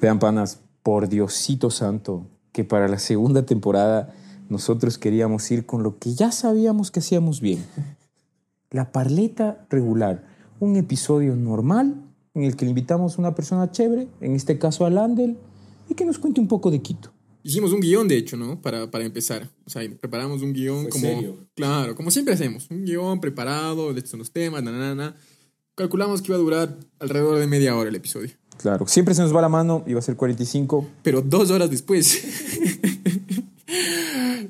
Vean, panas, por Diosito Santo, que para la segunda temporada nosotros queríamos ir con lo que ya sabíamos que hacíamos bien. La parleta regular, un episodio normal en el que le invitamos a una persona chévere, en este caso a Landel, y que nos cuente un poco de Quito. Hicimos un guion, de hecho, ¿no? Para, para empezar. O sea, preparamos un guion como... serio? Claro, como siempre hacemos. Un guion preparado, de estos son los temas, na, na, na. Calculamos que iba a durar alrededor de media hora el episodio. Claro, siempre se nos va la mano, iba a ser 45. Pero dos horas después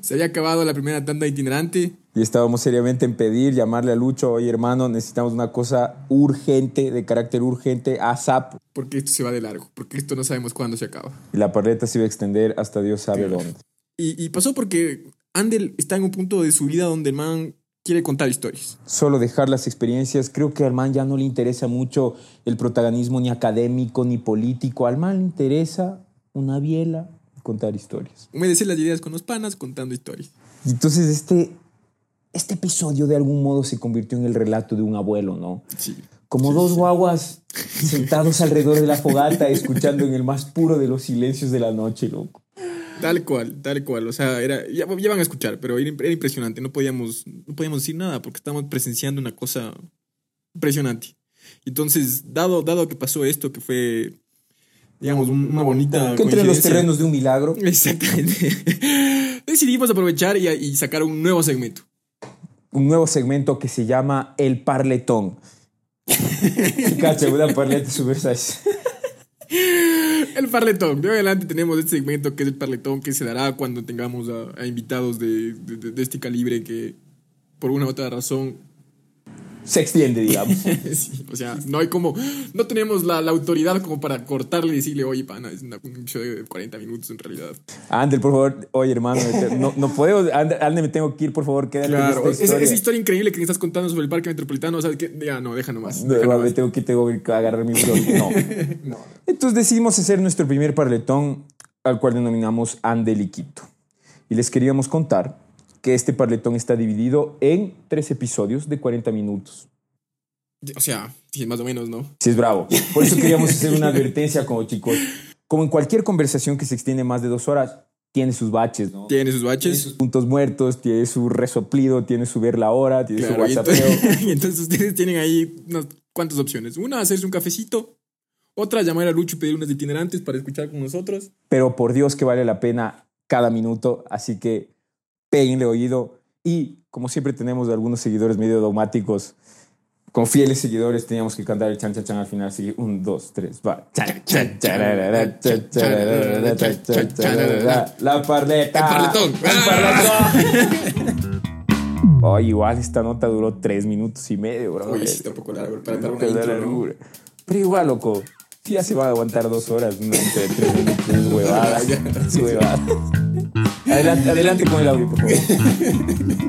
se había acabado la primera tanda itinerante. Y estábamos seriamente en pedir, llamarle a Lucho, oye hermano, necesitamos una cosa urgente, de carácter urgente, ASAP. Porque esto se va de largo, porque esto no sabemos cuándo se acaba. Y la parleta se iba a extender hasta Dios sabe Claro. dónde. Y, y pasó porque Andel está en un punto de su vida donde el man quiere contar historias. Solo dejar las experiencias, creo que al man ya no le interesa mucho el protagonismo ni académico ni político, al man le interesa una biela y contar historias. Humedecer las ideas con los panas contando historias. Y entonces este, este episodio de algún modo se convirtió en el relato de un abuelo, ¿no? Sí. Como dos guaguas sentados alrededor de la fogata, escuchando en el más puro de los silencios de la noche, loco. Tal cual, tal cual. O sea, era, ya, ya van a escuchar, pero era, era impresionante. No podíamos, no podíamos decir nada porque estábamos presenciando una cosa impresionante. Entonces, dado, dado que pasó esto, que fue, digamos, un- una bonita. Que entre los terrenos de un milagro. Exactamente. Decidimos aprovechar y, y sacar un nuevo segmento. un nuevo segmento que se llama El Parletón. Cacha, una parleta super size. El parletón. De adelante tenemos este segmento que es el parletón que se dará cuando tengamos a, a invitados de, de- de este calibre que, por una u otra razón, Se extiende, digamos. Sí, o sea, no hay como, no tenemos la, la autoridad como para cortarle y decirle, oye, pana, es una- un episodio de 40 minutos en realidad. Ander, por favor. Oye, hermano, no, no puedo. Ander, Ander, me tengo que ir, por favor. Quédate Claro, esa, historia. esa historia increíble que me estás contando sobre el parque metropolitano, o sea, que ya no, deja nomás. No, deja me tengo que, tengo que agarrar mi flor. No. Entonces decidimos hacer nuestro primer parletón, al cual denominamos Andeliquito. Y les queríamos contar que este parletón está dividido en tres episodios de 40 minutos. O sea, sí, más o menos, ¿no? Sí, es bravo. Por eso queríamos hacer una advertencia como chicos. Como en cualquier conversación que se extiende más de dos horas, tiene sus baches, ¿no? Tiene sus baches. sus puntos muertos, tiene su resoplido, tiene su ver la hora, tiene Claro, y su whatsappeo. entonces, y entonces ustedes tienen ahí unas cuantas opciones. Una, hacerse un cafecito. Otra, llamar a Lucho y pedir unas itinerantes para escuchar con nosotros. Pero por Dios que vale la pena cada minuto, así que péguenle oído. Y como siempre tenemos algunos seguidores medio dogmáticos, con fieles seguidores teníamos que cantar el chan chan chan al final. Así que un, dos, tres, va. La parleta. El parletón. El parletón. Oh, igual esta nota duró tres minutos y medio, bro. Oye, sí, está un poco largo para, una intro, ¿no? Pero igual, loco. Ya se va a aguantar dos horas. No, entre tres minutos. Huevada. Huevada. Adelante, adelante con el audio, por favor.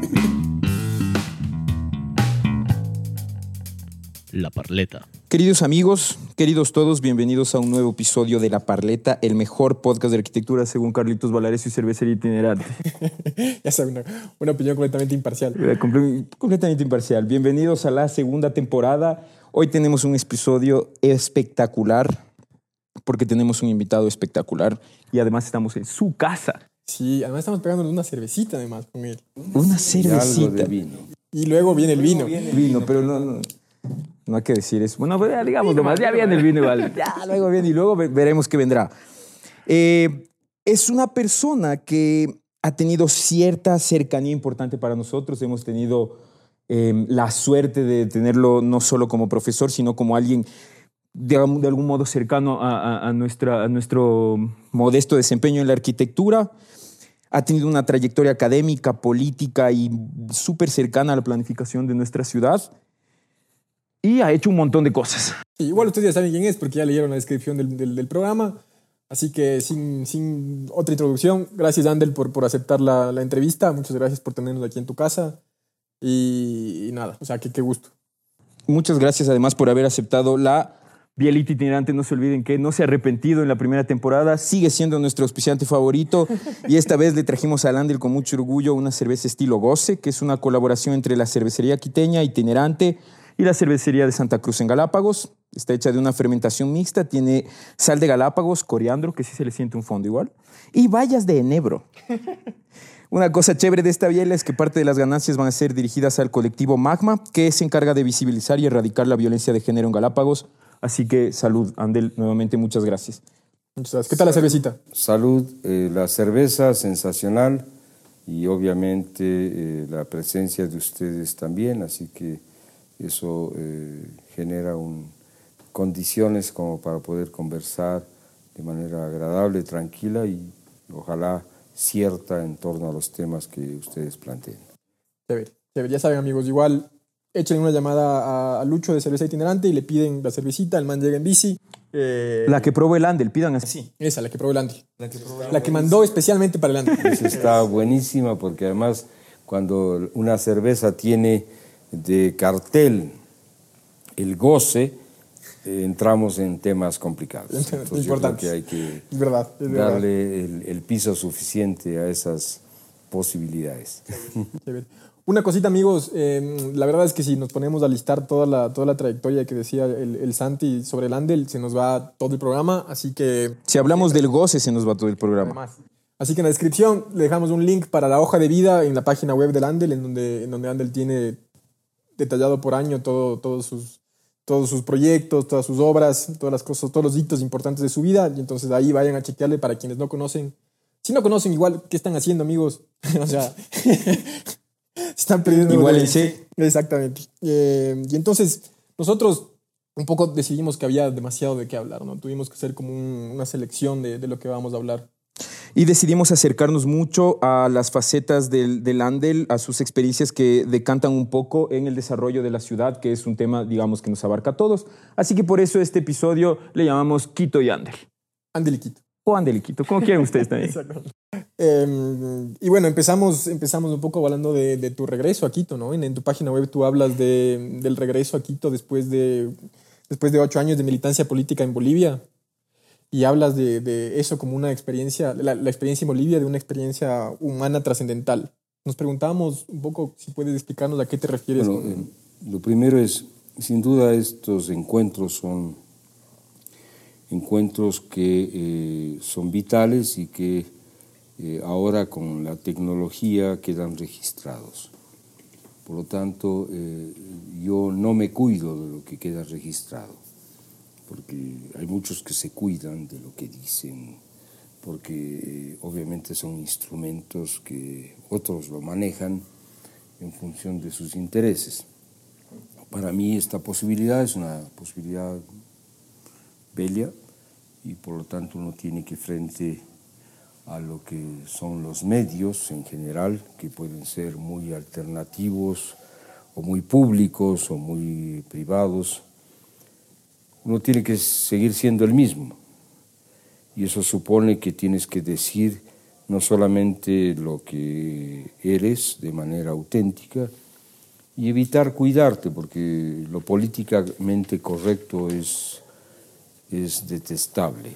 La Parleta. Queridos amigos, queridos todos, bienvenidos a un nuevo episodio de La Parleta, el mejor podcast de arquitectura según Carlitos Valares y cervecería itinerante. Ya saben, una, una opinión completamente imparcial. Eh, comple- completamente imparcial. Bienvenidos a la segunda temporada. Hoy tenemos un episodio espectacular porque tenemos un invitado espectacular y además estamos en su casa. Sí, además estamos pegándonos una cervecita además con él. Una cervecita. vino. Y luego viene el vino. Vino, pero no, no, no hay que decir eso. Bueno, pues ya digamos nomás, ya viene el vino igual. Ya luego viene y luego ve- veremos qué vendrá. Eh, es una persona que ha tenido cierta cercanía importante para nosotros. Hemos tenido eh, la suerte de tenerlo no solo como profesor, sino como alguien de, algún- de algún modo cercano a, a- a nuestra, a nuestro modesto desempeño en la arquitectura. Ha tenido una trayectoria académica, política y súper cercana a la planificación de nuestra ciudad. Y ha hecho un montón de cosas. Sí, igual ustedes ya saben quién es porque ya leyeron la descripción del, del- del programa. Así que sin, sin otra introducción, gracias Andel por, por aceptar la, la entrevista. Muchas gracias por tenernos aquí en tu casa. Y, y nada, o sea, qué gusto. Muchas gracias además por haber aceptado la Bielita Itinerante. No se olviden que no se ha arrepentido en la primera temporada. Sigue siendo nuestro auspiciante favorito. Y esta vez le trajimos a Landel con mucho orgullo una cerveza estilo Goce, que es una colaboración entre la cervecería quiteña Itinerante Y la cervecería de Santa Cruz en Galápagos. Está hecha de una fermentación mixta, tiene sal de Galápagos, coriandro, que sí se le siente un fondo igual, y bayas de enebro. Una cosa chévere de esta biela es que parte de las ganancias van a ser dirigidas al colectivo Magma, que se encarga de visibilizar y erradicar la violencia de género en Galápagos. Así que salud, Andel, nuevamente muchas gracias. Muchas gracias. ¿Qué tal la cervecita? Salud, eh, la cerveza sensacional y obviamente eh, la presencia de ustedes también, así que eso eh, genera un, condiciones como para poder conversar de manera agradable, tranquila y ojalá cierta en torno a los temas que ustedes planteen. Chévere, chévere. Ya saben amigos, igual echen una llamada a Lucho de Cerveza Itinerante y le piden la cervecita, el man llega en bici. Eh, la que probó el Andel, pidan así. Esa, la que probó el Andel. La que, la que mandó especialmente para el Andel. Esa está buenísima porque además cuando una cerveza tiene de cartel el goce, eh, entramos en temas complicados. Entonces yo creo que hay que darle el, piso suficiente a esas posibilidades. Una cosita, amigos, em, la verdad es que si nos ponemos a listar toda la, toda la trayectoria que decía el, Santi sobre el Andel, se nos va todo el programa, así que... Si hablamos del goce, se nos va todo el programa. Así que en la descripción le dejamos un link para la hoja de vida en la página web del Andel, en donde, en donde Andel tiene detallado por año todo, todos sus todos sus proyectos, todas sus obras, todas las cosas, todos los hitos importantes de su vida. Y entonces ahí vayan a chequearle para quienes no conocen. Si no conocen, igual, ¿qué están haciendo, amigos? o sea, están perdiendo. Igual sí. Exactamente. Eh, y entonces, nosotros un poco decidimos que había demasiado de qué hablar, ¿no? Tuvimos que hacer como una selección de, de lo que vamos a hablar y decidimos acercarnos mucho a las facetas del, del, Andel, a sus experiencias que decantan un poco en el desarrollo de la ciudad, que es un tema, digamos, que nos abarca a todos. Así que por eso este episodio le llamamos Quito y Andel. Andel y Quito. O Andel y Quito, como quieran ustedes también. Em, y bueno, empezamos, empezamos un poco hablando de, de tu regreso a Quito, ¿no? En, en, tu página web tú hablas de, del regreso a Quito después de, después de ocho años de militancia política en Bolivia y hablas de, de, eso como una experiencia, la, la, experiencia en Bolivia, de una experiencia humana trascendental. Nos preguntábamos un poco si puedes explicarnos a qué te refieres. Bueno, eh, lo primero es, sin duda, estos encuentros son encuentros que eh, son vitales y que eh, ahora con la tecnología quedan registrados. Por lo tanto, yo no me cuido de lo que queda registrado porque hay muchos que se cuidan de lo que dicen, porque eh, obviamente son instrumentos que otros lo manejan en función de sus intereses. Para mí esta posibilidad es una posibilidad bella y por lo tanto uno tiene que frente a lo que son los medios en general, que pueden ser muy alternativos o muy públicos o muy privados, uno tiene que seguir siendo el mismo. Y eso supone que tienes que decir no solamente lo que eres de manera auténtica y evitar cuidarte, porque lo políticamente correcto es, es detestable.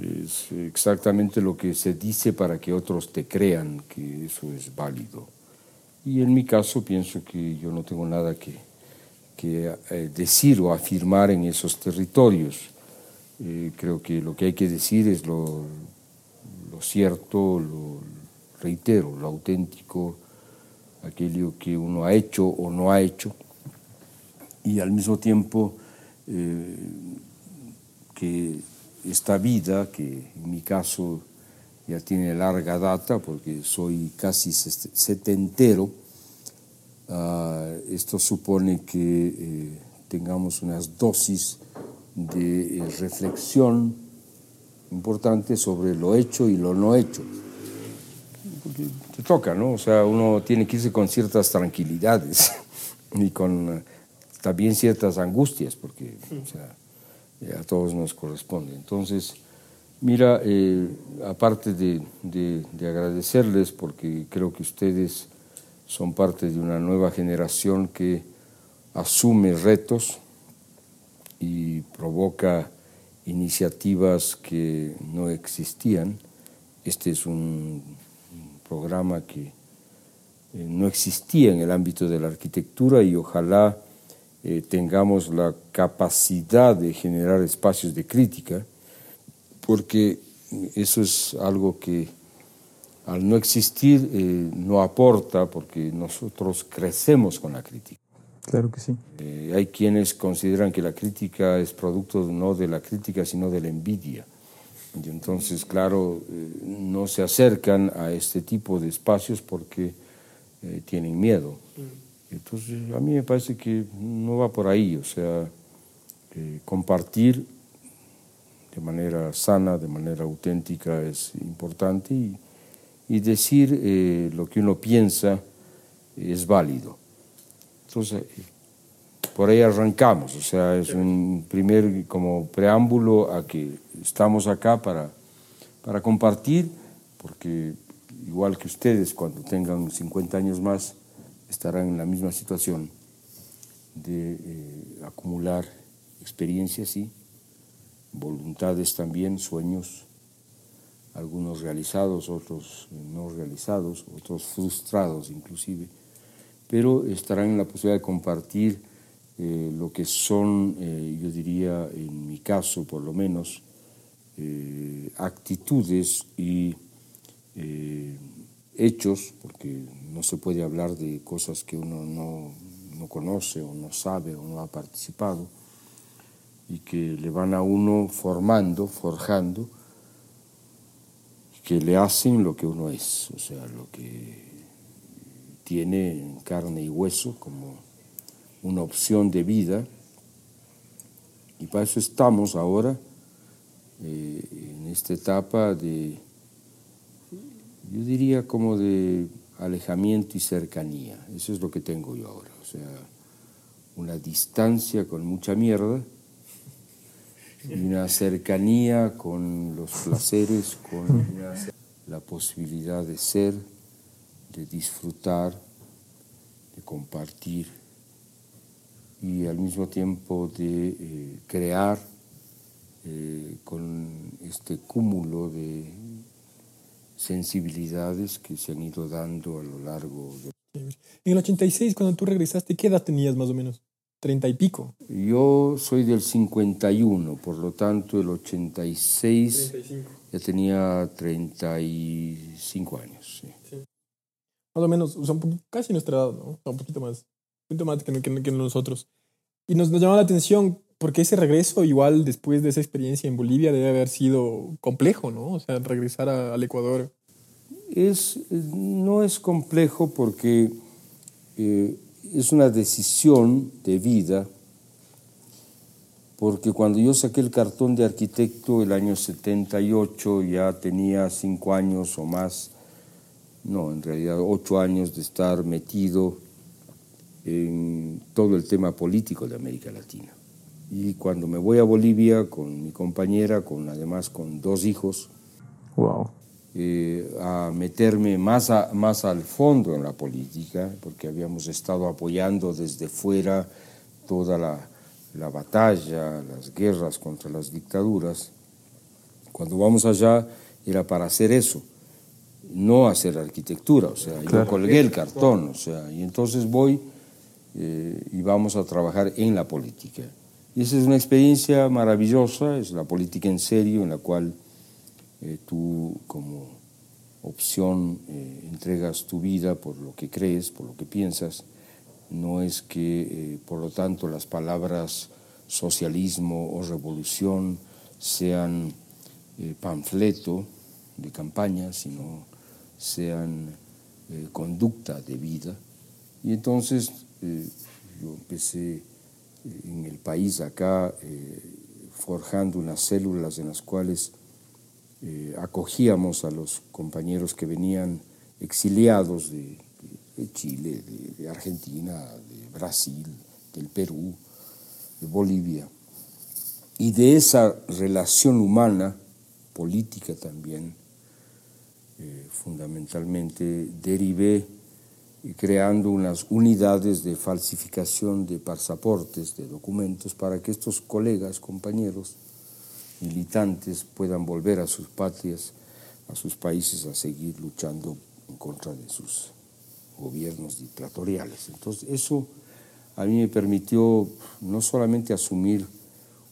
Es exactamente lo que se dice para que otros te crean que eso es válido. Y en mi caso pienso que yo no tengo nada que, que eh, decir o afirmar en esos territorios. Eh, creo que lo que hay que decir es lo, lo cierto, lo reitero, lo auténtico, aquello que uno ha hecho o no ha hecho, y al mismo tiempo eh, que esta vida, que en mi caso ya tiene larga data, porque soy casi setentero, Ah, esto supone que eh, tengamos unas dosis de eh, reflexión importante sobre lo hecho y lo no hecho. Porque te toca, ¿no? O sea, uno tiene que irse con ciertas tranquilidades y con eh, también ciertas angustias, porque a todos nos corresponde. Entonces, mira, aparte de, de agradecerles, porque creo que ustedes son parte de una nueva generación que asume retos y provoca iniciativas que no existían. Este es un programa que eh, no existía en el ámbito de la arquitectura y ojalá eh, tengamos la capacidad de generar espacios de crítica, porque eso es algo que al no existir eh, no aporta, porque nosotros crecemos con la crítica. Claro que sí. Eh, hay quienes consideran que la crítica es producto no de la crítica, sino de la envidia. Y entonces, claro, no se acercan a este tipo de espacios porque tienen miedo. Mm. Entonces, a mí me parece que no va por ahí, o sea, compartir de manera sana, de manera auténtica es importante y, decir eh, lo que uno piensa es válido. Entonces, por ahí arrancamos, o sea, es un primer como preámbulo a que estamos acá para, para compartir, porque igual que ustedes, cuando tengan 50 años más, estarán en la misma situación de eh, acumular experiencias y voluntades también, sueños, algunos realizados, otros no realizados, otros frustrados inclusive, pero estarán en la posibilidad de compartir eh, lo que son, eh, yo diría, en mi caso por lo menos, actitudes y hechos, porque no se puede hablar de cosas que uno no, no, conoce o no sabe o no ha participado, y que le van a uno formando, forjando, que le hacen lo que uno es, o sea, lo que tiene en carne y hueso como una opción de vida. Y para eso estamos ahora eh, en esta etapa de yo diría como de alejamiento y cercanía. Eso es lo que tengo yo ahora. O sea, una distancia con mucha mierda y una cercanía con los placeres, con la posibilidad de ser, de disfrutar, de compartir y al mismo tiempo de eh, crear eh, con este cúmulo de sensibilidades que se han ido dando a lo largo de... En el 86, cuando tú regresaste, ¿qué edad tenías más o menos? ¿Treinta y pico? Yo soy del 51, por lo tanto el 86 ya tenía 35 años. Sí. Más o menos, o sea, casi nuestra edad, ¿no? un poquito más, un poquito más que, que, nosotros. Y nos, nos llamó la atención porque ese regreso, igual después de esa experiencia en Bolivia, debe haber sido complejo, ¿no? O sea, regresar al Ecuador. Es, no es complejo porque eh, es una decisión de vida, porque cuando yo saqué el cartón de arquitecto el año 78, ya tenía cinco años o más, no, en realidad ocho años de estar metido en todo el tema político de América Latina. Y cuando me voy a Bolivia con mi compañera, con además con dos hijos, wow. Eh, a meterme más, más al fondo en la política, porque habíamos estado apoyando desde fuera toda la, la batalla, las guerras contra las dictaduras. Cuando vamos allá era para hacer eso, no hacer arquitectura, o sea, yo colgué el cartón, o sea, y entonces voy eh, y vamos a trabajar en la política. Y esa es una experiencia maravillosa, es la política en serio en la cual eh, tú como opción eh, entregas tu vida por lo que crees, por lo que piensas. No es que, eh, por lo tanto, las palabras socialismo o revolución sean panfleto de campaña, sino sean conducta de vida. Y entonces yo empecé en el país acá, eh, forjando unas células en las cuales eh, acogíamos a los compañeros que venían exiliados de, Chile, de, Argentina, de Brasil, del Perú, de Bolivia. Y de esa relación humana, política también, eh, fundamentalmente, derivé creando unas unidades de falsificación de pasaportes, de documentos, para que estos colegas, compañeros, militantes puedan volver a sus patrias, a sus países, a seguir luchando en contra de sus gobiernos dictatoriales. Entonces, eso a mí me permitió no solamente asumir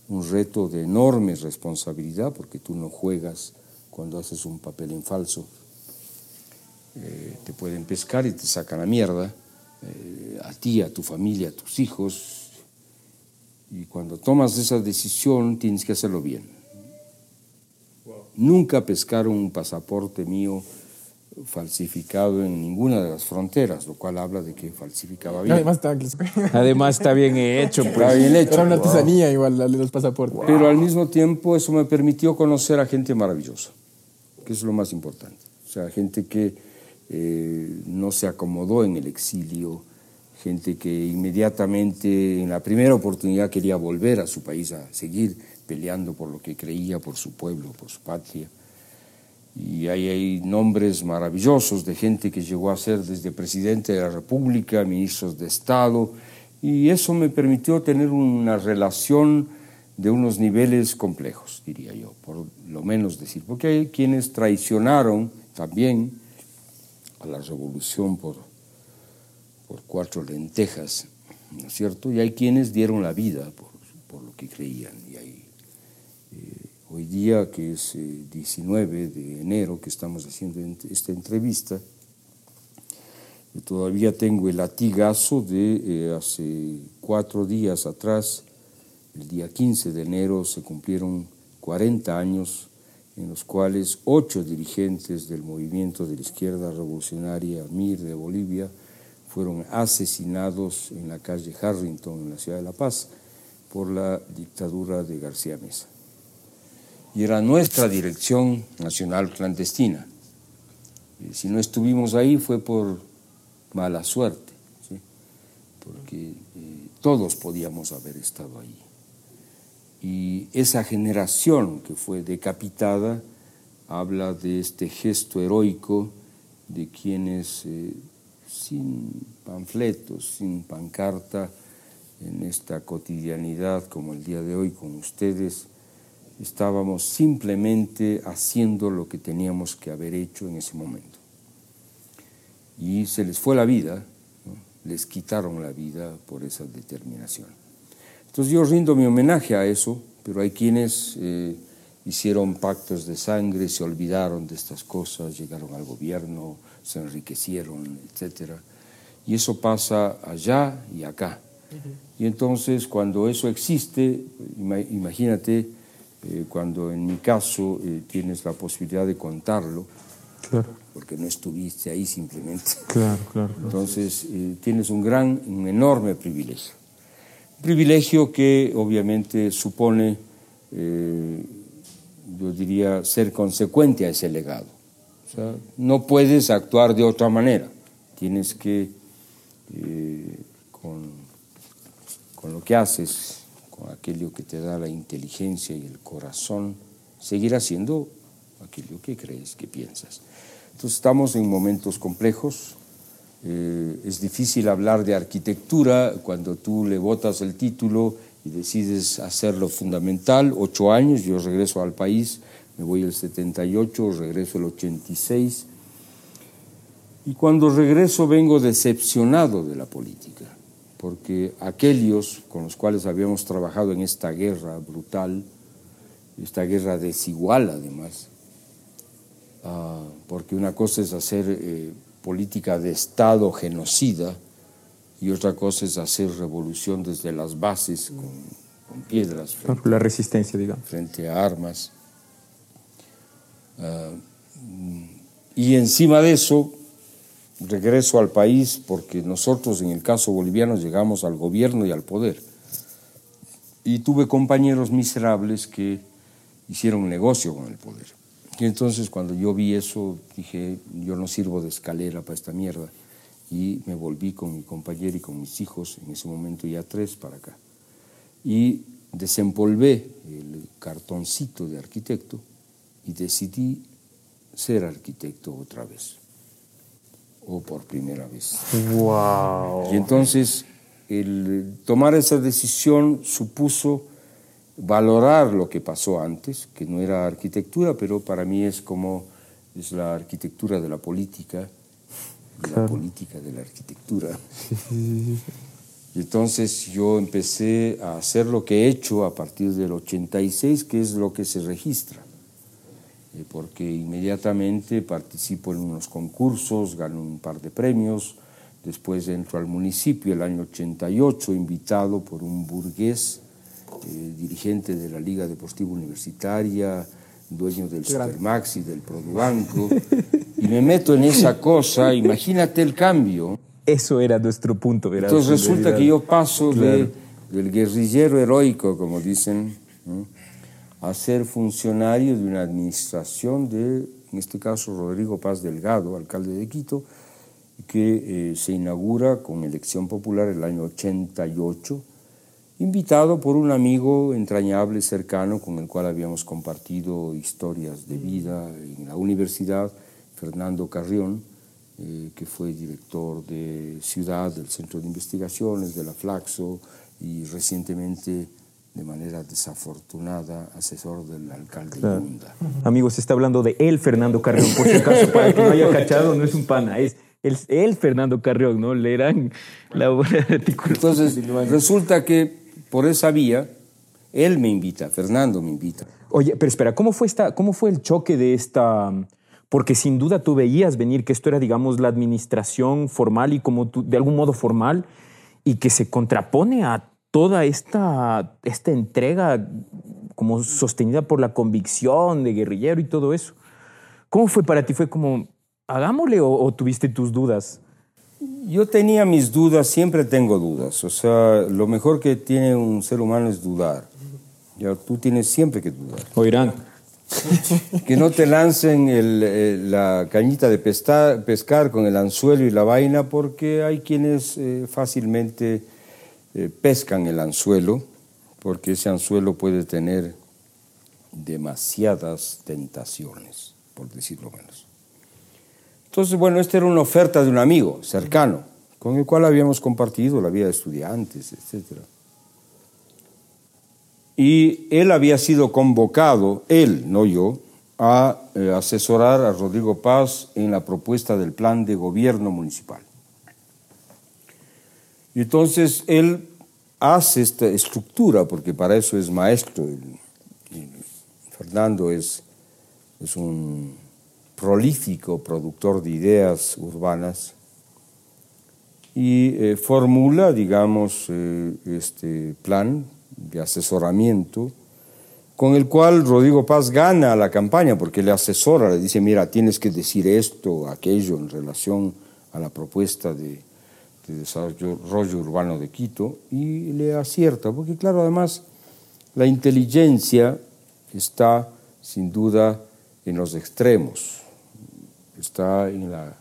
un reto de enorme responsabilidad, porque tú no juegas cuando haces un papel en falso, eh, te pueden pescar y te sacan a mierda, eh, a ti, a tu familia, a tus hijos, y cuando tomas esa decisión tienes que hacerlo bien. Nunca pescaron un pasaporte mío falsificado en ninguna de las fronteras, lo cual habla de que falsificaba bien. Además está, Además está bien hecho, pues. Está bien hecho. era una artesanía igual la de los pasaportes. Pero al mismo tiempo eso me permitió conocer a gente maravillosa, que es lo más importante. O sea, gente que eh, no se acomodó en el exilio, gente que inmediatamente en la primera oportunidad quería volver a su país a seguir peleando por lo que creía, por su pueblo, por su patria. Y ahí hay nombres maravillosos de gente que llegó a ser desde presidente de la República, ministros de Estado, y eso me permitió tener una relación de unos niveles complejos, diría yo, por lo menos decir, porque hay quienes traicionaron también la revolución por, por cuatro lentejas, ¿no es cierto? Y hay quienes dieron la vida por, por lo que creían. Y hay, eh, hoy día, que es 19 de enero, que estamos haciendo esta entrevista, yo todavía tengo el latigazo de eh, hace cuatro días atrás, el día 15 de enero se cumplieron 40 años en los cuales ocho dirigentes del movimiento de la izquierda revolucionaria MIR de Bolivia fueron asesinados en la calle Harrington, en la ciudad de La Paz, por la dictadura de García Mesa. Y era nuestra dirección nacional clandestina. Y si no estuvimos ahí fue por mala suerte, porque eh, todos podíamos haber estado ahí. Y esa generación que fue decapitada habla de este gesto heroico de quienes eh, sin panfletos, sin pancarta, en esta cotidianidad como el día de hoy con ustedes, estábamos simplemente haciendo lo que teníamos que haber hecho en ese momento. Y se les fue la vida, les quitaron la vida por esa determinación. Entonces yo rindo mi homenaje a eso, pero hay quienes eh, hicieron pactos de sangre, se olvidaron de estas cosas, llegaron al gobierno, se enriquecieron, etc. Y eso pasa allá y acá. Y entonces cuando eso existe, imagínate, eh, cuando en mi caso eh, tienes la posibilidad de contarlo, porque no estuviste ahí simplemente. Claro, claro. Entonces tienes un gran, un enorme privilegio privilegio que obviamente supone, eh, yo diría, ser consecuente a ese legado. O sea, no puedes actuar de otra manera, tienes que, eh, con, con lo que haces, con aquello que te da la inteligencia y el corazón, seguir haciendo aquello que crees, que piensas. Entonces estamos en momentos complejos, eh, es difícil hablar de arquitectura cuando tú le votas el título y decides hacerlo fundamental. Ocho años, yo regreso al país, me voy el 78, regreso el 86. Y cuando regreso vengo decepcionado de la política, porque aquellos con los cuales habíamos trabajado en esta guerra brutal, esta guerra desigual además, ah, porque una cosa es hacer eh, política de Estado genocida y otra cosa es hacer revolución desde las bases con, piedras. Frente, la resistencia, digamos. Frente a armas. Ah, y encima de eso, regreso al país porque nosotros en el caso boliviano llegamos al gobierno y al poder. Y tuve compañeros miserables que hicieron negocio con el poder. Y entonces cuando yo vi eso, dije, yo no sirvo de escalera para esta mierda. Y me volví con mi compañero y con mis hijos, en ese momento ya tres, para acá. Y desempolvé el cartoncito de arquitecto y decidí ser arquitecto otra vez. O por primera vez. ¡Wow! Y entonces el tomar esa decisión supuso valorar lo que pasó antes, que no era arquitectura, pero para mí es como es la arquitectura de la política, la política de la arquitectura. Y entonces yo empecé a hacer lo que he hecho a partir del 86, que es lo que se registra. Eh, porque inmediatamente participo en unos concursos, gano un par de premios, después entro al municipio el año 88, invitado por un burgués, eh, dirigente de la Liga Deportiva Universitaria, dueño del Supermaxi, del Produbanco, y me meto en esa cosa, imagínate el cambio. Eso era nuestro punto. Era Entonces resulta que yo paso de, del guerrillero heroico, como dicen, a ser funcionario de una administración de, en este caso, Rodrigo Paz Delgado, alcalde de Quito, que eh, se inaugura con elección popular el año 88, invitado por un amigo entrañable, cercano, con el cual habíamos compartido historias de vida en la universidad, Fernando Carrión, eh, que fue director de Ciudad, del Centro de Investigaciones, de la Flaxo y recientemente de manera desafortunada, asesor del alcalde de Munda. Amigos, se está hablando de él, Fernando Carrión, por si acaso, para que no haya cachado, no es un pana, es él, Fernando Carrión, ¿no? Le eran la Entonces, resulta que por esa vía, él me invita, Fernando me invita. Oye, pero espera, ¿cómo fue, esta, cómo fue el choque de esta porque sin duda tú veías venir que esto era, digamos, la administración formal y como de algún modo formal, y que se contrapone a toda esta, esta entrega como sostenida por la convicción de guerrillero y todo eso. ¿Cómo fue para ti? ¿Fue como, hagámosle o, tuviste tus dudas? Yo tenía mis dudas, siempre tengo dudas. O sea, lo mejor que tiene un ser humano es dudar. Ya, tú tienes siempre que dudar. Oirán. que no te lancen eh, la cañita de pescar con el anzuelo y la vaina, porque hay quienes eh, fácilmente eh, pescan el anzuelo, porque ese anzuelo puede tener demasiadas tentaciones, por decirlo menos. Entonces, bueno, esta era una oferta de un amigo cercano, con el cual habíamos compartido la vida de estudiantes, etcétera. Y él había sido convocado, él, no yo, a eh, asesorar a Rodrigo Paz en la propuesta del plan de gobierno municipal. Y entonces él hace esta estructura, porque para eso es maestro. Fernando es, es un prolífico productor de ideas urbanas y eh, formula, digamos, eh, este plan de asesoramiento, con el cual Rodrigo Paz gana la campaña, porque le asesora, le dice, mira, tienes que decir esto, aquello en relación a la propuesta de, de desarrollo urbano de Quito, y le acierta, porque claro, además, la inteligencia está sin duda en los extremos, está en la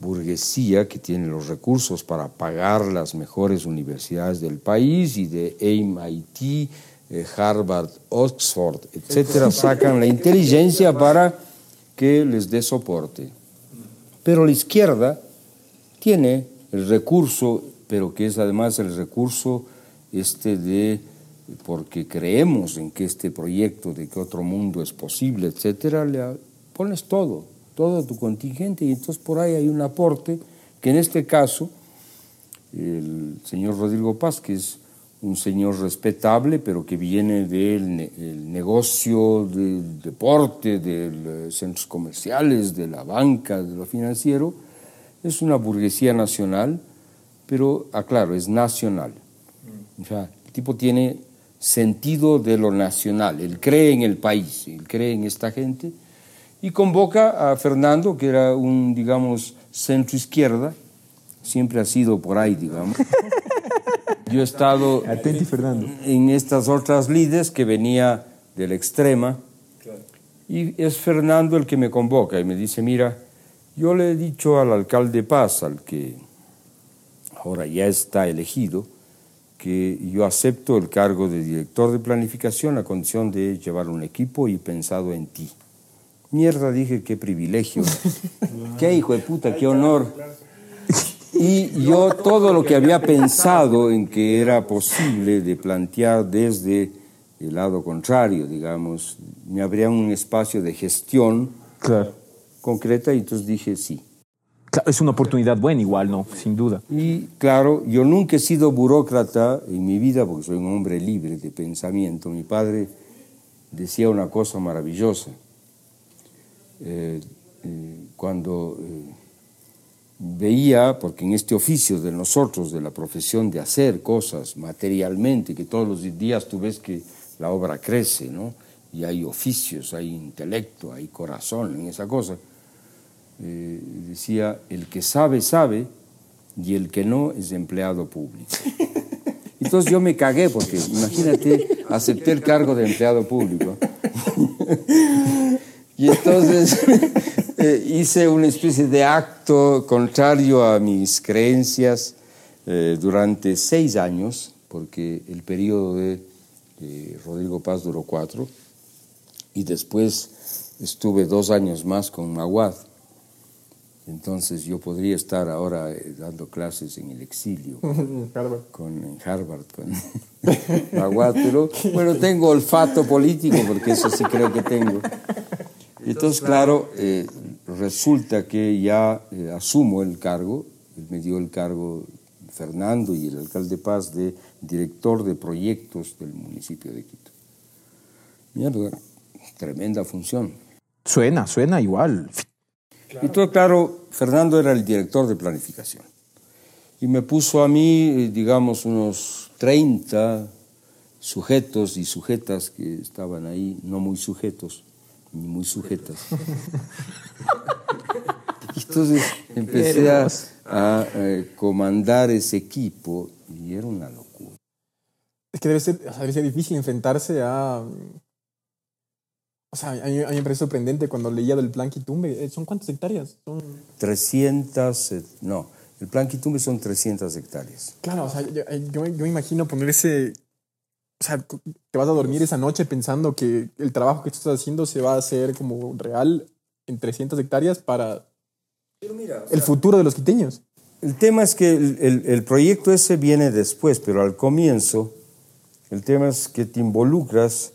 burguesía que tiene los recursos para pagar las mejores universidades del país y de MIT, eh, Harvard, Oxford, etcétera, sacan la inteligencia para que les dé soporte. Pero la izquierda tiene el recurso, pero que es además el recurso este de porque creemos en que este proyecto de que otro mundo es posible, etcétera, le pones todo todo tu contingente y entonces por ahí hay un aporte que en este caso el señor Rodrigo Paz, que es un señor respetable, pero que viene del negocio del deporte, de los centros comerciales, de la banca, de lo financiero, es una burguesía nacional, pero, aclaro, es nacional. O sea, el tipo tiene sentido de lo nacional, él cree en el país, él cree en esta gente y convoca a Fernando, que era un, digamos, centro izquierda, siempre ha sido por ahí, digamos. Yo he estado en estas otras líderes que venía de la extrema y es Fernando el que me convoca y me dice, mira, yo le he dicho al alcalde Paz, al que ahora ya está elegido, que yo acepto el cargo de director de planificación a condición de llevar un equipo y pensado en ti. Mierda, dije, qué privilegio. qué hijo de puta, qué honor. Y yo todo lo que había pensado en que era posible de plantear desde el lado contrario, digamos, me abría un espacio de gestión concreta y entonces dije sí. Claro, es una oportunidad buena igual, ¿no? Sin duda. Y claro, yo nunca he sido burócrata en mi vida porque soy un hombre libre de pensamiento. Mi padre decía una cosa maravillosa. Eh, eh, cuando eh, veía, porque en este oficio de nosotros, de la profesión de hacer cosas materialmente, que todos los días tú ves que la obra crece, ¿no? Y hay oficios, hay intelecto, hay corazón en esa cosa. decía, el que sabe, sabe, y el que no es empleado público. Entonces yo me cagué porque, imagínate, acepté el cargo de empleado público. y entonces eh, hice una especie de acto contrario a mis creencias eh, durante seis años, porque el periodo de Rodrigo Paz duró cuatro, y después estuve dos años más con Maguad. Entonces yo podría estar ahora eh, dando clases en el exilio, con, en Harvard, con Maguad, pero bueno, tengo olfato político, porque eso sí creo que tengo. Entonces, claro, eh, resulta que ya eh, asumo el cargo, me dio el cargo Fernando y el alcalde Paz de director de proyectos del municipio de Quito. Mierda, tremenda función. Suena, suena igual. Y todo claro, Fernando era el director de planificación. Y me puso a mí, eh, digamos, unos 30 sujetos y sujetas que estaban ahí, no muy sujetos, muy sujetas. Entonces empecé a, eh, comandar ese equipo y era una locura. Es que debe ser, debe ser difícil enfrentarse a... O sea, a mí, me parece sorprendente cuando leía del plan Quitumbe. Eh, ¿Son cuántas hectáreas? Son... 300, eh, no, el plan Quitumbe son 300 hectáreas. Claro, o sea, yo, yo, yo me imagino poner ese, o sea, te vas a dormir esa noche pensando que el trabajo que tú estás haciendo se va a hacer como real en 300 hectáreas para el futuro de los quiteños. El tema es que el, el, proyecto ese viene después, pero al comienzo el tema es que te involucras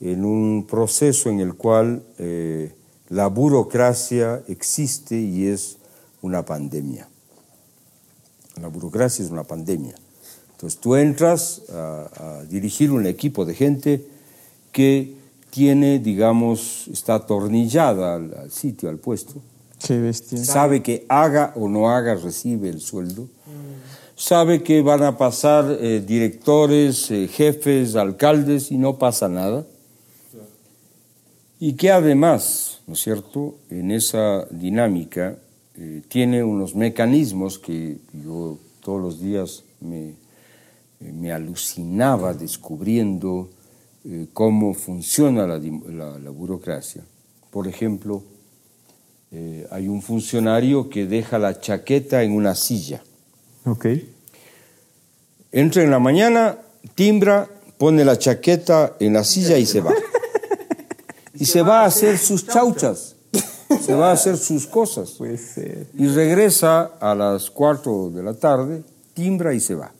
en un proceso en el cual eh, la burocracia existe y es una pandemia. La burocracia es una pandemia. Entonces tú entras a, dirigir un equipo de gente que tiene, digamos, está atornillada al, sitio, al puesto. Qué bestia. Sabe que haga o no haga, recibe el sueldo. Sabe que van a pasar eh, directores, eh, jefes, alcaldes y no pasa nada. Y que además, ¿no es cierto?, en esa dinámica eh, tiene unos mecanismos que yo todos los días me, me alucinaba descubriendo eh, cómo funciona la, burocracia. Por ejemplo, eh, hay un funcionario que deja la chaqueta en una silla. Ok. Entra en la mañana, timbra, pone la chaqueta en la silla y se va. Y se va a hacer sus chauchas, se va a hacer sus cosas. Y regresa a las cuatro de la tarde, timbra y se va.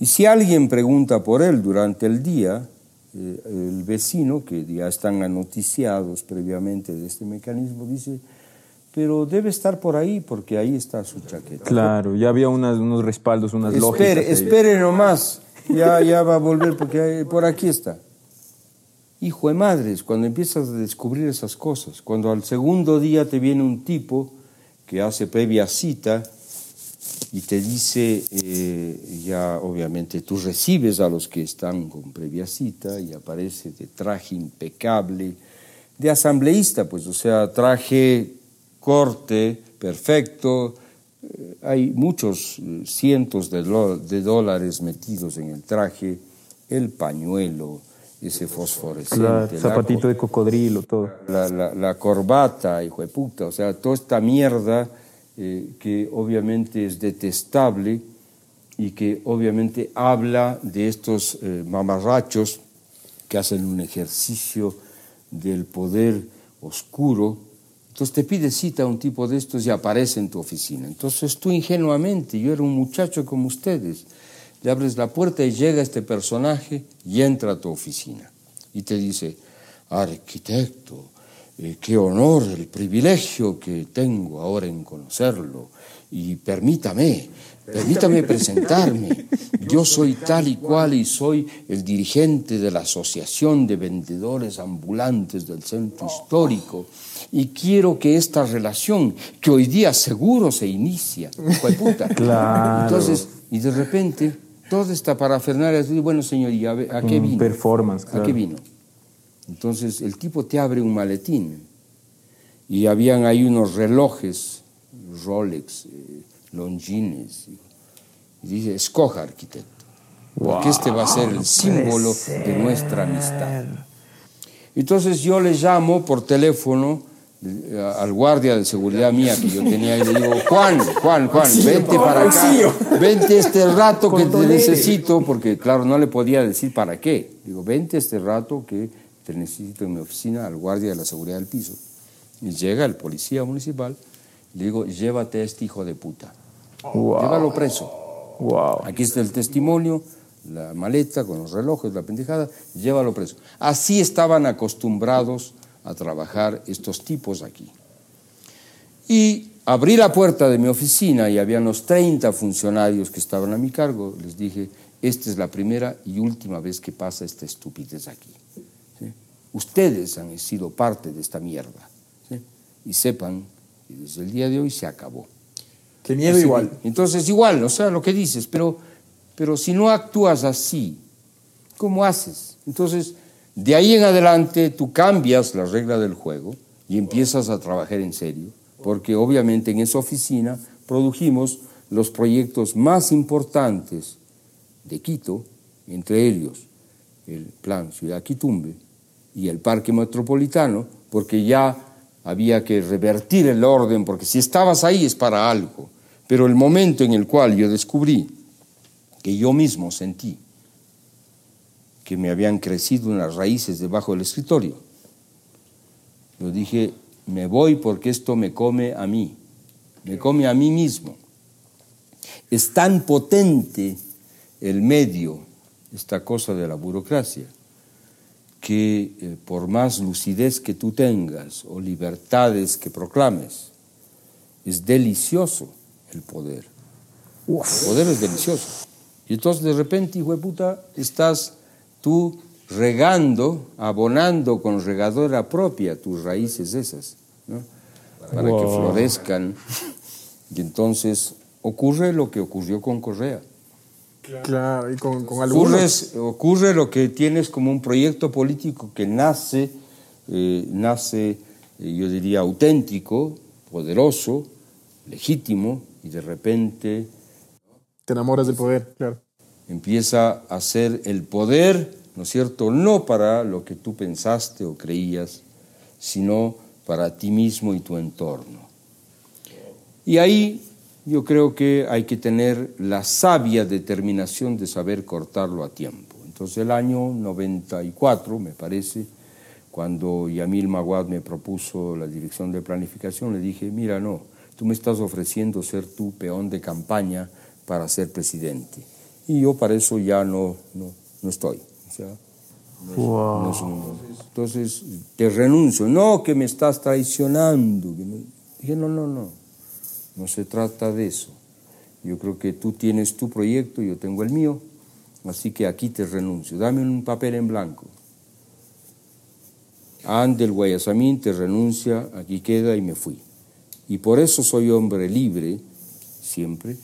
Y si alguien pregunta por él durante el día, eh, el vecino, que ya están anoticiados previamente de este mecanismo, dice, pero debe estar por ahí porque ahí está su chaqueta. Claro, ya había unos respaldos, unas espere, lógicas. Espere nomás, ya, ya va a volver porque por aquí está. Hijo de madres, cuando empiezas a descubrir esas cosas, cuando al segundo día te viene un tipo que hace previa cita y te dice, eh, ya obviamente tú recibes a los que están con previa cita y aparece de traje impecable, de asambleísta, pues, o sea, traje corte perfecto, eh, hay muchos eh, cientos de, de, dólares metidos en el traje, el pañuelo, ese fosforescente. el zapatito de cocodrilo, todo. La, la, la, corbata, hijo de puta, o sea, toda esta mierda eh, que obviamente es detestable y que obviamente habla de estos eh, mamarrachos que hacen un ejercicio del poder oscuro. Entonces te pide cita a un tipo de estos y aparece en tu oficina. Entonces tú ingenuamente, yo era un muchacho como ustedes, le abres la puerta y llega este personaje y entra a tu oficina y te dice, arquitecto, eh, qué honor, el privilegio que tengo ahora en conocerlo. Y permítame, permítame presentarme. Yo soy tal y cual y soy el dirigente de la Asociación de Vendedores Ambulantes del Centro Histórico. Y quiero que esta relación, que hoy día seguro se inicia, puta. Claro. Entonces, y de repente, toda esta parafernalia, bueno, señor, ¿y a, ver, ¿a qué Un vino? performance, ¿A qué vino? Entonces el tipo te abre un maletín. Y habían ahí unos relojes, Rolex, eh, Longines, y dice, escoja arquitecto, porque este va a ser el símbolo de nuestra amistad. Entonces yo le llamo por teléfono eh, al guardia de seguridad mía que yo tenía y le digo, Juan, Juan, Juan, vente para acá, vente este rato que te necesito, porque claro, no le podía decir para qué. Digo, vente este rato que necesito en mi oficina al guardia de la seguridad del piso. Y llega el policía municipal, le digo, llévate a este hijo de puta, Wow. llévalo preso. Wow. Aquí está el testimonio, la maleta con los relojes, la pendejada, llévalo preso. Así estaban acostumbrados a trabajar estos tipos aquí. Y abrí la puerta de mi oficina y había unos 30 funcionarios que estaban a mi cargo. Les dije, esta es la primera y última vez que pasa esta estupidez aquí. Ustedes han sido parte de esta mierda. ¿sí? Y sepan que desde el día de hoy se acabó. Qué miedo Así igual. Entonces, igual, o sea, lo que dices, pero, pero si no actúas así, ¿cómo haces? Entonces, de ahí en adelante tú cambias la regla del juego y empiezas a trabajar en serio, porque obviamente en esa oficina produjimos los proyectos más importantes de Quito, entre ellos el Plan Ciudad Quitumbe y el Parque Metropolitano, porque ya había que revertir el orden, porque si estabas ahí es para algo. Pero el momento en el cual yo descubrí que yo mismo sentí que me habían crecido unas raíces debajo del escritorio, yo dije, me voy porque esto me come a mí, me come a mí mismo. Es tan potente el medio, esta cosa de la burocracia, que eh, por más lucidez que tú tengas o libertades que proclames, es delicioso el poder. El poder es delicioso. Y entonces de repente, hijo de puta, estás tú regando, abonando con regadora propia tus raíces esas, ¿no? para que florezcan. Y entonces ocurre lo que ocurrió con Correa. Claro, y con, con algunos. Ocurres- ocurre lo que tienes como un proyecto político que nace, eh, nace, eh, yo diría, auténtico, poderoso, legítimo, y de repente Te enamoras del poder, claro. empieza a ser el poder, ¿no es cierto?, no para lo que tú pensaste o creías, sino para ti mismo y tu entorno. Y ahí yo creo que hay que tener la sabia determinación de saber cortarlo a tiempo. Entonces el año 94, me parece, cuando Yamil Maguad me propuso la dirección de planificación, le dije, mira, no, tú me estás ofreciendo ser tu peón de campaña para ser presidente. Y yo para eso ya no, no, no estoy. O sea, Wow. no es un- entonces, te renuncio. No, que me estás traicionando. Dije, no, no, no. No se trata de eso. Yo creo que tú tienes tu proyecto, yo tengo el mío. Así que aquí te renuncio. Dame un papel en blanco. Ande el Guayasamín, te renuncia, aquí queda y me fui. Y por eso soy hombre libre, siempre.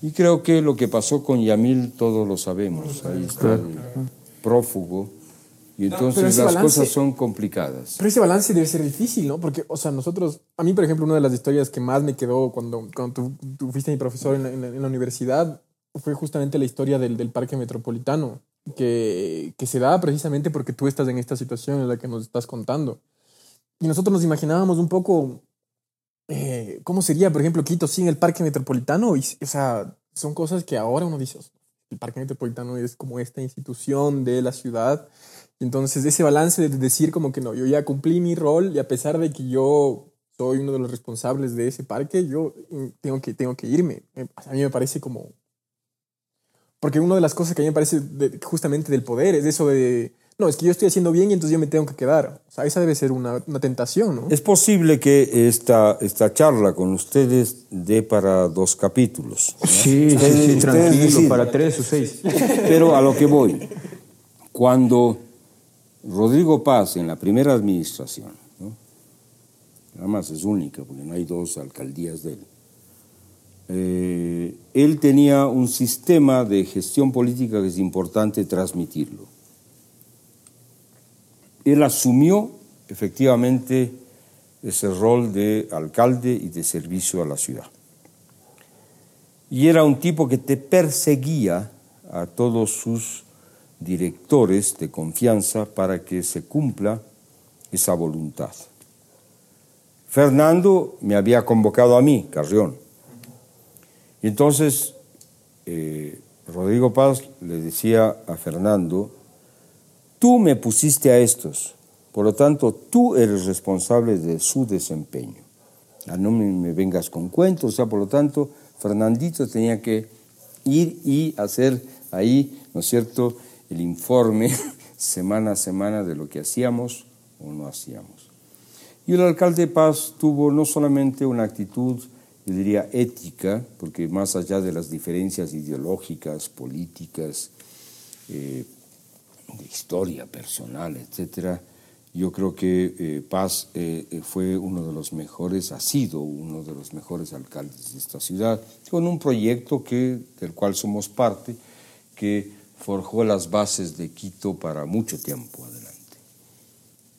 Y creo que lo que pasó con Yamil todos lo sabemos. Ahí está el prófugo. Y entonces ese las balance- cosas son complicadas. Pero ese balance debe ser difícil, ¿no? Porque, o sea, nosotros, a mí, por ejemplo, una de las historias que más me quedó cuando, cuando tú, tú fuiste mi profesor en la, en la- en la universidad fue justamente la historia del, del parque metropolitano, que, que se da precisamente porque tú estás en esta situación en la que nos estás contando. Y nosotros nos imaginábamos un poco eh, cómo sería, por ejemplo, Quito sin el parque metropolitano. Y, o sea, son cosas que ahora uno dice, el parque metropolitano es como esta institución de la ciudad. Entonces, ese balance de decir como que no, yo ya cumplí mi rol y a pesar de que yo soy uno de los responsables de ese parque, yo mm, tengo que, tengo que irme. Eh, A mí me parece como... Porque una de las cosas que a mí me parece de- justamente del poder es eso de, no, es que yo estoy haciendo bien y entonces yo me tengo que quedar. O sea, esa debe ser una, una tentación, ¿no? Es posible que esta, esta charla con ustedes dé para dos capítulos. ¿no? Sí, sí, sí, tranquilo, deciden. para tres o seis. Pero a lo que voy, cuando Rodrigo Paz en la primera administración, ¿no? además es única porque no hay dos alcaldías de él, eh, él tenía un sistema de gestión política que es importante transmitirlo. Él asumió efectivamente ese rol de alcalde y de servicio a la ciudad. Y era un tipo que te perseguía a todos sus directores de confianza para que se cumpla esa voluntad. Fernando me había convocado a mí, Carrión. Y entonces eh, Rodrigo Paz le decía a Fernando, tú me pusiste a estos, por lo tanto tú eres responsable de su desempeño. Ah, no me, me vengas con cuentos, o sea, por lo tanto, Fernandito tenía que ir y hacer ahí, ¿no es cierto?, el informe semana a semana de lo que hacíamos o no hacíamos. Y el alcalde Paz tuvo no solamente una actitud, yo diría, ética, porque más allá de las diferencias ideológicas, políticas, eh, de historia personal, etcétera, yo creo que eh, Paz eh, fue uno de los mejores, ha sido uno de los mejores alcaldes de esta ciudad, con un proyecto que, del cual somos parte, que forjó las bases de Quito para mucho tiempo adelante.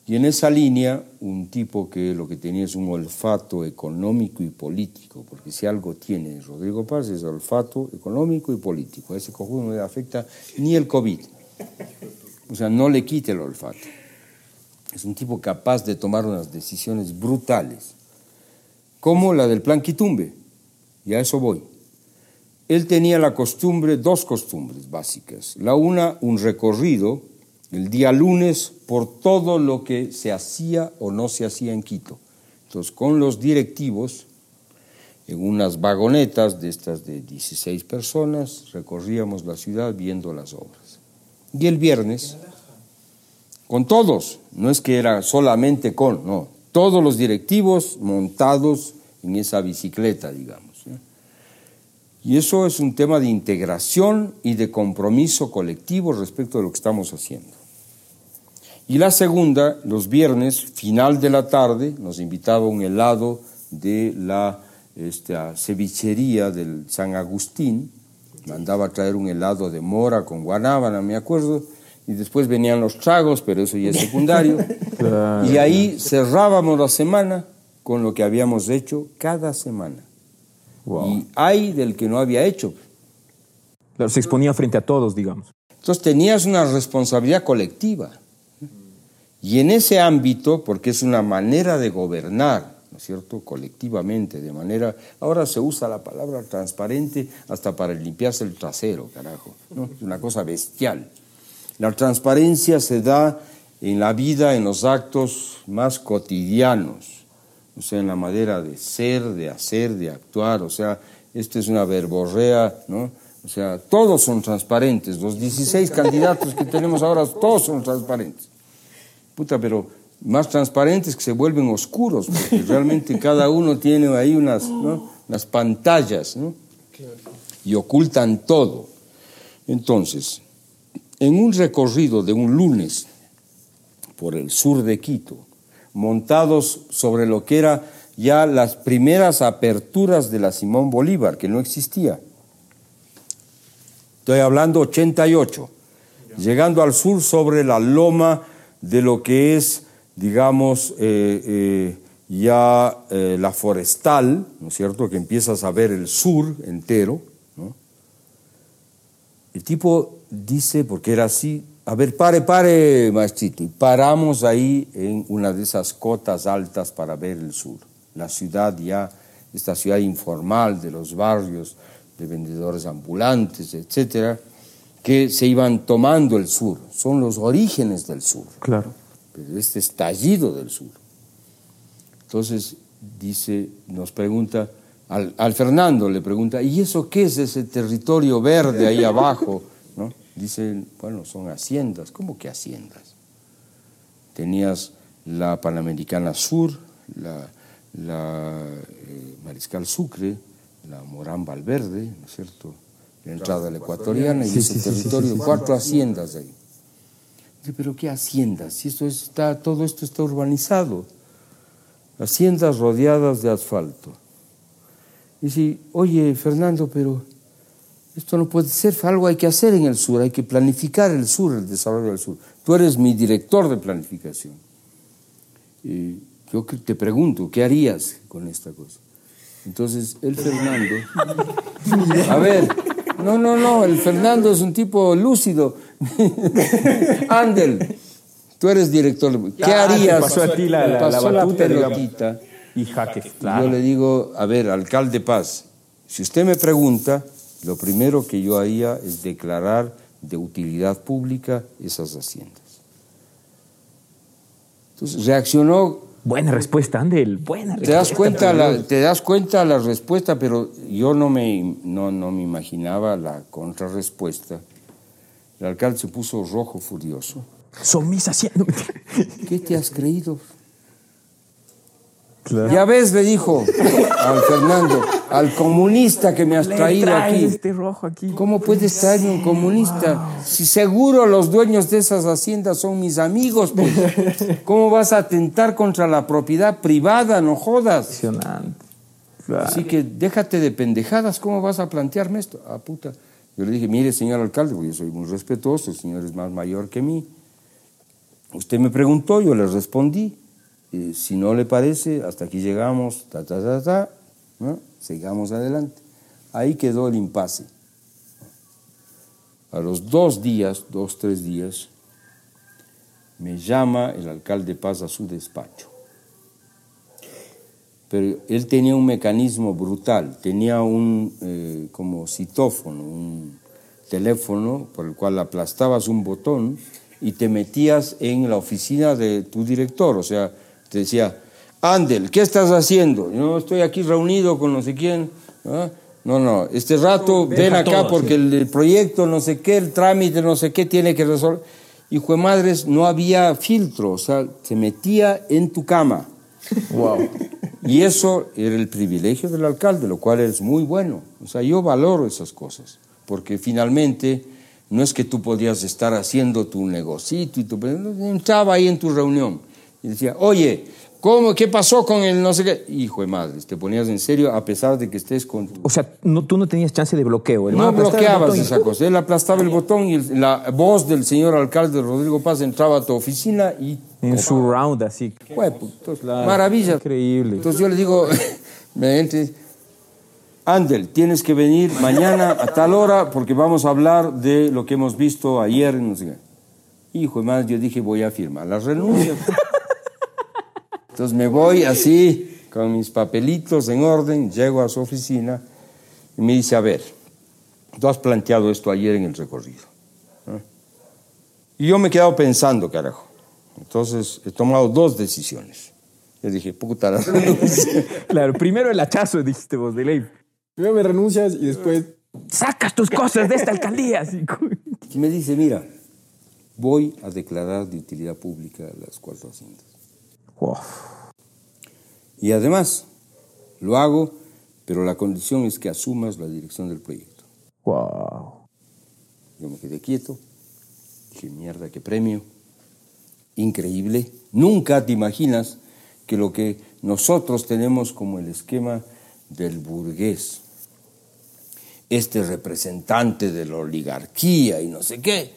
Y en esa línea, un tipo que lo que tenía es un olfato económico y político, porque si algo tiene Rodrigo Paz es olfato económico y político. A ese conjunto no le afecta ni el COVID. O sea, no le quite el olfato. Es un tipo capaz de tomar unas decisiones brutales, como la del plan Quitumbe, y a eso voy. Él tenía la costumbre, dos costumbres básicas. La una, un recorrido el día lunes por todo lo que se hacía o no se hacía en Quito. Entonces, con los directivos, en unas vagonetas de estas de 16 personas, recorríamos la ciudad viendo las obras. Y el viernes, con todos, no es que era solamente con, no, todos los directivos montados en esa bicicleta, digamos. Y eso es un tema de integración y de compromiso colectivo respecto de lo que estamos haciendo. Y la segunda, los viernes, final de la tarde, nos invitaba un helado de la esta, cevichería del San Agustín, mandaba a traer un helado de mora con guanábana, me acuerdo, y después venían los tragos, pero eso ya es secundario. Claro. Y ahí cerrábamos la semana con lo que habíamos hecho cada semana. Wow. Y hay del que no había hecho. Claro, se exponía frente a todos, digamos. Entonces tenías una responsabilidad colectiva. Y en ese ámbito, porque es una manera de gobernar, ¿no es cierto?, colectivamente, de manera... Ahora se usa la palabra transparente hasta para limpiarse el trasero, carajo. ¿no? Es una cosa bestial. La transparencia se da en la vida, en los actos más cotidianos, o sea, en la manera de ser, de hacer, de actuar, o sea, esto es una verborrea, ¿no? O sea, todos son transparentes, los 16 candidatos que tenemos ahora, todos son transparentes. Puta, pero más transparentes que se vuelven oscuros, porque realmente cada uno tiene ahí unas, ¿no? unas pantallas, ¿no? Y ocultan todo. Entonces, en un recorrido de un lunes por el sur de Quito, montados sobre lo que era ya las primeras aperturas de la Simón Bolívar, que no existía. Estoy hablando 88, llegando al sur sobre la loma de lo que es, digamos, eh, eh, ya eh, la forestal, ¿no es cierto?, que empiezas a ver el sur entero. El tipo dice, porque era así, a ver, pare, pare, maestrito, y paramos ahí en una de esas cotas altas para ver el sur, la ciudad ya, esta ciudad informal de los barrios, de vendedores ambulantes, etcétera, que se iban tomando el sur, son los orígenes del sur, Claro. pero este estallido del sur. Entonces dice, nos pregunta, al, al Fernando le pregunta, ¿y eso qué es ese territorio verde ahí abajo? Dicen, bueno, son haciendas. ¿Cómo que haciendas? Tenías la Panamericana Sur, la, la eh, Mariscal Sucre, la Morán Valverde, ¿no es cierto? La entrada a la ecuatoriana y ese territorio, cuatro haciendas ahí. Dice, pero ¿qué haciendas? Si esto está, todo esto está urbanizado. Haciendas rodeadas de asfalto. Dice, oye, Fernando, pero esto no puede ser, algo hay que hacer en el sur, hay que planificar el sur, el desarrollo del sur. Tú eres mi director de planificación. Y yo te pregunto, ¿qué harías con esta cosa? Entonces, el Fernando, a ver, no, no, no, el Fernando es un tipo lúcido. Andel, tú eres director. ¿Qué harías? pasó a ti la, la, pasó la batuta, pelotita. Y jaque, Yo le digo, a ver, alcalde Paz, si usted me pregunta, lo primero que yo haría es declarar de utilidad pública esas haciendas. Entonces reaccionó Buena respuesta, Andel. Buena respuesta. te das cuenta la, te das cuenta la respuesta, pero yo no me, no, no me imaginaba la contrarrespuesta. El alcalde se puso rojo, furioso. Son mis haciendas. ¿Qué te has creído? Claro. Ya ves, le dijo al Fernando, al comunista que me has Le traído aquí. este rojo aquí. ¿Cómo puedes traerme un comunista? Si seguro los dueños de esas haciendas son mis amigos, pues. ¿Cómo vas a atentar contra la propiedad privada? No jodas. Impresionante. Claro. Así que déjate de pendejadas, ¿cómo vas a plantearme esto? Ah, puta. Yo le dije, mire, señor alcalde, porque yo soy muy respetuoso, el señor es más mayor que mí. Usted me preguntó, yo le respondí. Eh, si no le parece, hasta aquí llegamos, ta, ta, ta, ta, ¿no? sigamos adelante. Ahí quedó el impasse. A los dos días, dos, tres días, me llama el alcalde Paz a su despacho pero él tenía un mecanismo brutal, tenía un eh, como citófono, un teléfono por el cual aplastabas un botón y te metías en la oficina de tu director, o sea, te decía, Andel, ¿qué estás haciendo? No, estoy aquí reunido con no sé quién. ¿ah? No, no, este rato ven acá todo, porque el, el proyecto, no sé qué, el trámite, no sé qué, tiene que resolver. Hijo de madres, no había filtro, o sea, se metía en tu cama. Wow. Y eso era el privilegio del alcalde, lo cual es muy bueno. O sea, yo valoro esas cosas, porque finalmente no es que tú podías estar haciendo tu negocito y tu... Entraba ahí en tu reunión y decía, oye, ¿cómo, qué pasó con el no sé qué? Hijo de madre, te ponías en serio a pesar de que estés con. O sea, no, tú no tenías chance de bloqueo. El No bloqueabas esa cosa. Él aplastaba el botón y el- la voz del señor alcalde Rodrigo Paz entraba a tu oficina y En su round, así. Huepo, Claro. maravilla. Increíble. Entonces yo le digo, Andel, tienes que venir mañana a tal hora porque vamos a hablar de lo que hemos visto ayer. No sé qué. Hijo de madre, yo dije, voy a firmar la renuncia. Entonces me voy así, con mis papelitos en orden, llego a su oficina y me dice, a ver, tú has planteado esto ayer en el recorrido. ¿no? Y yo me he quedado pensando, carajo. Entonces he tomado dos decisiones. Yo dije, puta, la. Claro, primero el hachazo, dijiste vos, de ley. Primero me renuncias y después Sacas tus cosas de esta alcaldía. Y me dice, mira, voy a declarar de utilidad pública las cuatro haciendas. Wow. Y además, lo hago, pero la condición es que asumas la dirección del proyecto. Wow. Yo me quedé quieto, dije, mierda, qué premio, increíble. Nunca te imaginas que lo que nosotros tenemos como el esquema del burgués, este representante de la oligarquía y no sé qué,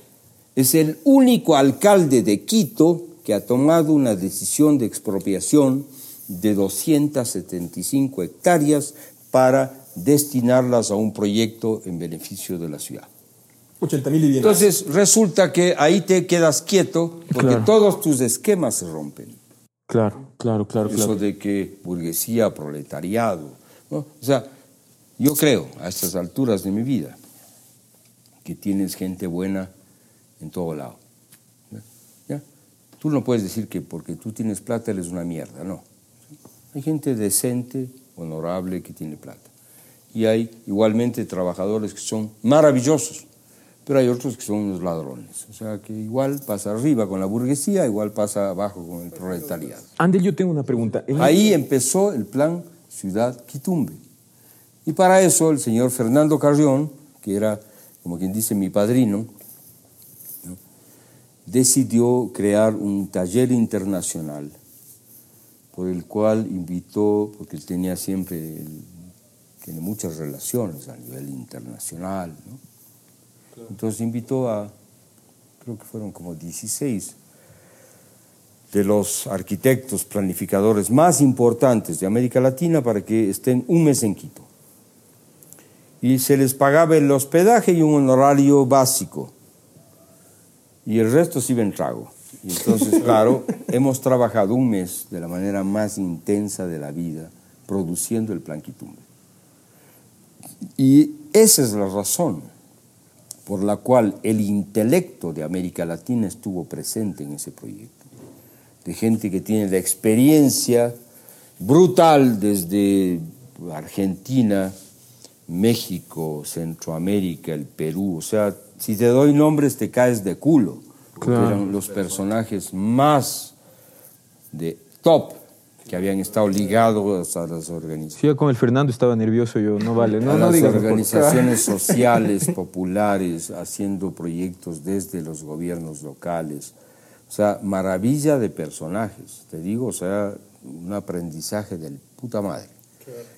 es el único alcalde de Quito que ha tomado una decisión de expropiación de 275 hectáreas para destinarlas a un proyecto en beneficio de la ciudad. 80 mil viviendas. Entonces resulta que ahí te quedas quieto porque Claro. todos tus esquemas se rompen. Claro, claro, claro, Eso de que burguesía, proletariado. ¿no? O sea, yo creo a estas alturas de mi vida que tienes gente buena en todo lado. Tú no puedes decir que porque tú tienes plata eres una mierda, no. Hay gente decente, honorable que tiene plata. Y hay igualmente trabajadores que son maravillosos, pero hay otros que son unos ladrones. O sea que igual pasa arriba con la burguesía, igual pasa abajo con el proletariado. Andel, yo tengo una pregunta. Ahí empezó el plan Ciudad Quitumbe. Y para eso el señor Fernando Carrión, que era, como quien dice, mi padrino, ¿no? Decidió crear un taller internacional por el cual invitó, porque él tenía siempre, él tiene muchas relaciones a nivel internacional, ¿no? Entonces invitó a, creo que fueron como 16 de los arquitectos planificadores más importantes de América Latina para que estén un mes en Quito. Y se les pagaba el hospedaje y un honorario básico. Y el resto se iba en trago. Y entonces, claro, hemos trabajado un mes de la manera más intensa de la vida produciendo el plan Quitumbe. Y esa es la razón por la cual el intelecto de América Latina estuvo presente en ese proyecto. De gente que tiene la experiencia brutal desde Argentina, México, Centroamérica, el Perú. O sea, si te doy nombres te caes de culo. Claro. Eran los personajes más de top que habían estado ligados a las organizaciones yo con el Fernando estaba nervioso, yo no vale. No, a no las digas. por- organizaciones sociales, populares, haciendo proyectos desde los gobiernos locales. O sea, maravilla de personajes, te digo, o sea, un aprendizaje del puta madre.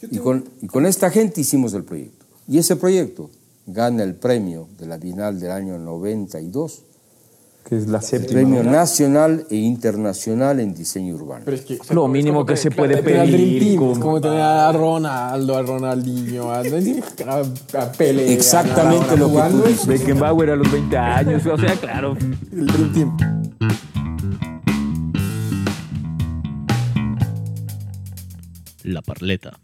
Y con, y con esta gente hicimos el proyecto. Y ese proyecto gana el premio de la Bienal del año 92, Que es la séptima. premio nacional e internacional en diseño urbano. Pero es que, o sea, Lo es mínimo como que se puede tener al Dream pedir, Team, como- Es como tener a Ronaldo, a Ronaldinho, a, a, a Pele. Exactamente a lo que jugando, tú es dices. Beckenbauer a los 20 años, o sea, claro. El Dream Team. La Parleta.